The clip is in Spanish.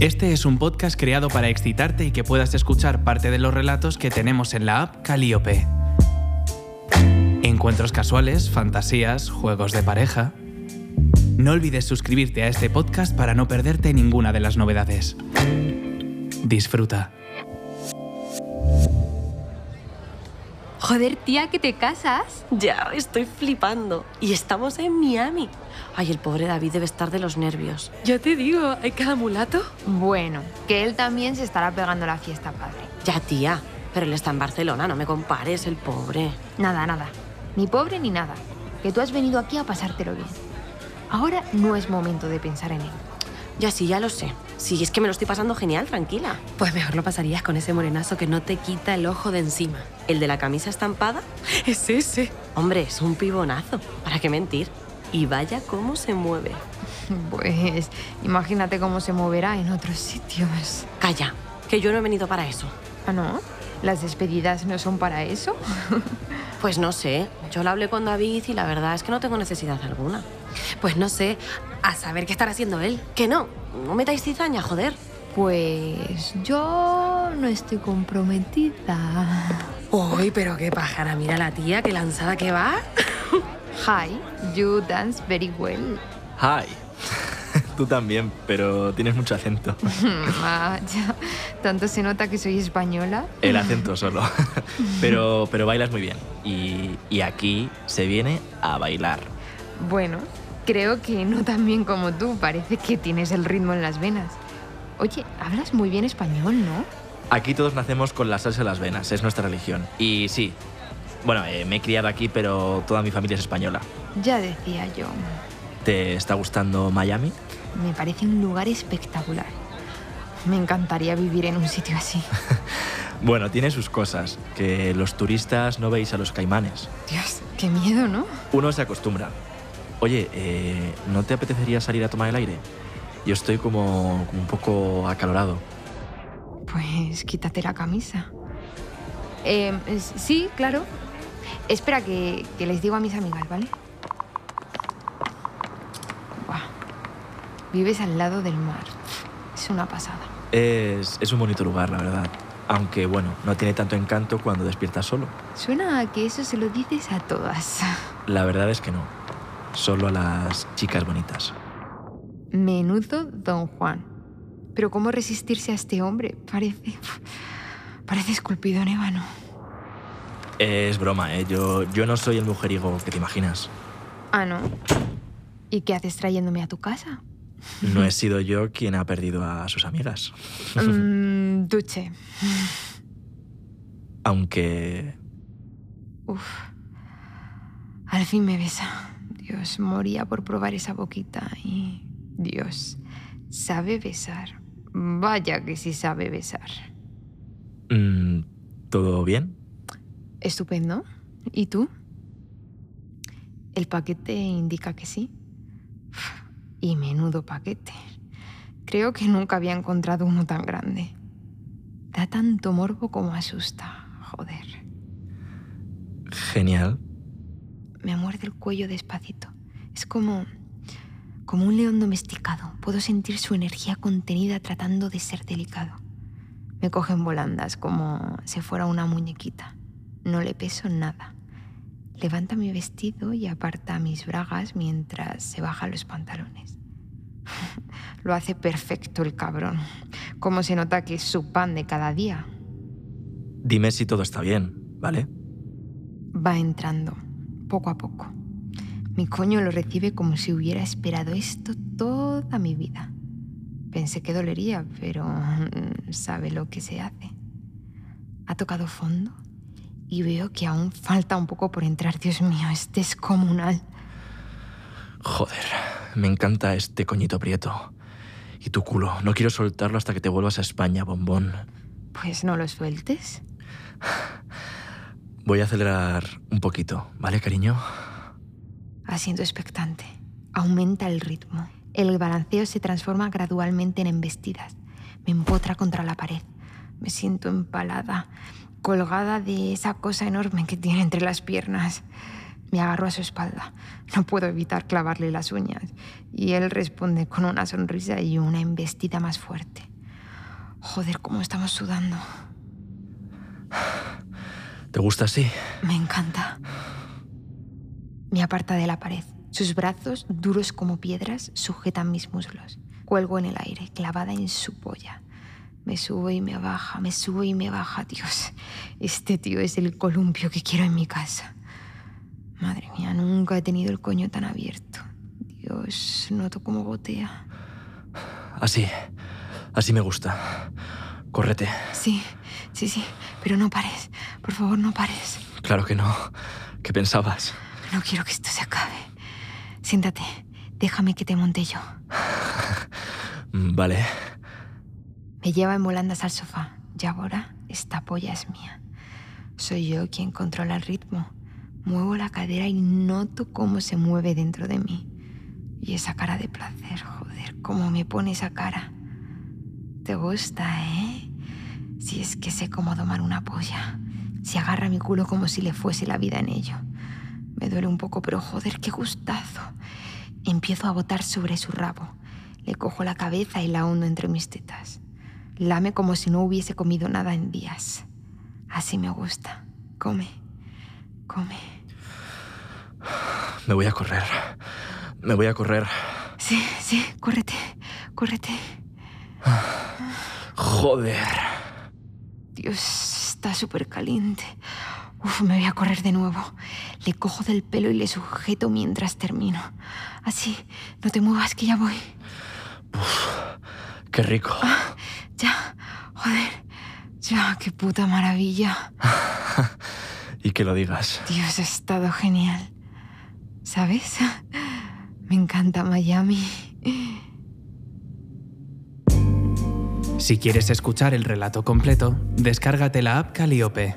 Este es un podcast creado para excitarte y que puedas escuchar parte de los relatos que tenemos en la app Calliope. Encuentros casuales, fantasías, juegos de pareja. No olvides suscribirte a este podcast para no perderte ninguna de las novedades. Disfruta. Joder, tía, que te casas. Ya, estoy flipando. Y estamos en Miami. Ay, el pobre David debe estar de los nervios. Ya te digo, hay cada mulato. Bueno, que él también se estará pegando la fiesta, padre. Ya, tía. Pero él está en Barcelona, no me compares, el pobre. Nada, nada. Ni pobre ni nada. Que tú has venido aquí a pasártelo bien. Ahora no es momento de pensar en él. Ya sí, ya lo sé. Sí, es que me lo estoy pasando genial, tranquila. Pues mejor lo pasarías con ese morenazo que no te quita el ojo de encima. ¿El de la camisa estampada? Es ese. Hombre, es un pibonazo. ¿Para qué mentir? Y vaya cómo se mueve. Pues imagínate cómo se moverá en otros sitios. Calla, que yo no he venido para eso. ¿Ah, no? ¿Las despedidas no son para eso? Pues no sé. Yo lo hablé con David y la verdad es que no tengo necesidad alguna. Pues no sé, a saber qué estará haciendo él. Que no, no metáis cizaña, joder. Pues yo no estoy comprometida. Uy, pero qué pájara, mira la tía, qué lanzada que va. Hi, you dance very well. Hi. Tú también, pero tienes mucho acento. Vaya, tanto se nota que soy española. El acento solo. Pero, pero bailas muy bien. Y, y aquí se viene a bailar. Bueno, creo que no tan bien como tú. Parece que tienes el ritmo en las venas. Oye, hablas muy bien español, ¿no? Aquí todos nacemos con la salsa en las venas, es nuestra religión. Y sí, bueno, eh, me he criado aquí, pero toda mi familia es española. Ya decía yo. ¿Te está gustando Miami? Me parece un lugar espectacular. Me encantaría vivir en un sitio así. Bueno, tiene sus cosas, que los turistas no veis a los caimanes. Dios, qué miedo, ¿no? Uno se acostumbra. Oye, eh, ¿no te apetecería salir a tomar el aire? Yo estoy como, como un poco acalorado. Pues quítate la camisa. Eh, s- sí, claro. Espera que, que les digo a mis amigas, ¿vale? Buah. Vives al lado del mar. Es una pasada. Es, es un bonito lugar, la verdad. Aunque, bueno, no tiene tanto encanto cuando despiertas solo. Suena a que eso se lo dices a todas. La verdad es que no. Solo a las chicas bonitas. Menudo Don Juan. Pero ¿cómo resistirse a este hombre? Parece... Parece esculpido en ébano. Es broma, ¿eh? Yo, yo no soy el mujeriego que te imaginas. Ah, ¿no? ¿Y qué haces trayéndome a tu casa? No he sido yo quien ha perdido a sus amigas. Mm, duche. Aunque... Uf. Al fin me besa. Dios, moría por probar esa boquita y... Dios, sabe besar. Vaya que sí sabe besar. mm, ¿Todo bien? Estupendo. ¿Y tú? El paquete indica que sí. Y menudo paquete. Creo que nunca había encontrado uno tan grande. Da tanto morbo como asusta. Joder. Genial. Me muerde el cuello despacito. Es como. como un león domesticado. Puedo sentir su energía contenida tratando de ser delicado. Me coge en volandas como si fuera una muñequita. No le peso nada. Levanta mi vestido y aparta mis bragas mientras se baja los pantalones. Lo hace perfecto el cabrón. Como se nota que es su pan de cada día. Dime si todo está bien, ¿vale? Va entrando, poco a poco. Mi coño lo recibe como si hubiera esperado esto toda mi vida. Pensé que dolería, pero mm, sabe lo que se hace. Ha tocado fondo y veo que aún falta un poco por entrar. Dios mío, es descomunal. Joder, me encanta este coñito prieto. Y tu culo, no quiero soltarlo hasta que te vuelvas a España, bombón. Pues no lo sueltes. Voy a acelerar un poquito, ¿vale, cariño? Asiento expectante. Aumenta el ritmo. El balanceo se transforma gradualmente en embestidas. Me empotra contra la pared. Me siento empalada, colgada de esa cosa enorme que tiene entre las piernas. Me agarro a su espalda. No puedo evitar clavarle las uñas. Y él responde con una sonrisa y una embestida más fuerte. Joder, cómo estamos sudando. ¿Te gusta así? Me encanta. Me aparta de la pared. Sus brazos, duros como piedras, sujetan mis muslos. Cuelgo en el aire, clavada en su polla. Me sube y me baja, me sube y me baja, Dios. Este tío es el columpio que quiero en mi casa. Madre mía, nunca he tenido el coño tan abierto. Dios, noto cómo gotea. Así. Así me gusta. Córrete. Sí, sí, sí. Pero no pares. Por favor, no pares. Claro que no. ¿Qué pensabas? No quiero que esto se acabe. Siéntate. Déjame que te monte yo. Vale. Me lleva en volandas al sofá. Y ahora esta polla es mía. Soy yo quien controla el ritmo. Muevo la cadera y noto cómo se mueve dentro de mí. Y esa cara de placer, joder, cómo me pone esa cara. Te gusta, ¿eh? Si es que sé cómo domar una polla. Se agarra mi culo como si le fuese la vida en ello. Me duele un poco, pero joder, qué gustazo. Empiezo a botar sobre su rabo. Le cojo la cabeza y la hundo entre mis tetas. Lame como si no hubiese comido nada en días. Así me gusta. Come. Come. Me voy a correr. Me voy a correr. Sí, sí, córrete. Córrete. Joder. Dios, está súper caliente. Uf, me voy a correr de nuevo. Le cojo del pelo y le sujeto mientras termino. Así, no te muevas que ya voy. Qué rico. Ya, joder. Ya, qué puta maravilla. y que lo digas. Dios, ha estado genial. ¿Sabes? Me encanta Miami. Si quieres escuchar el relato completo, descárgate la app Caliope.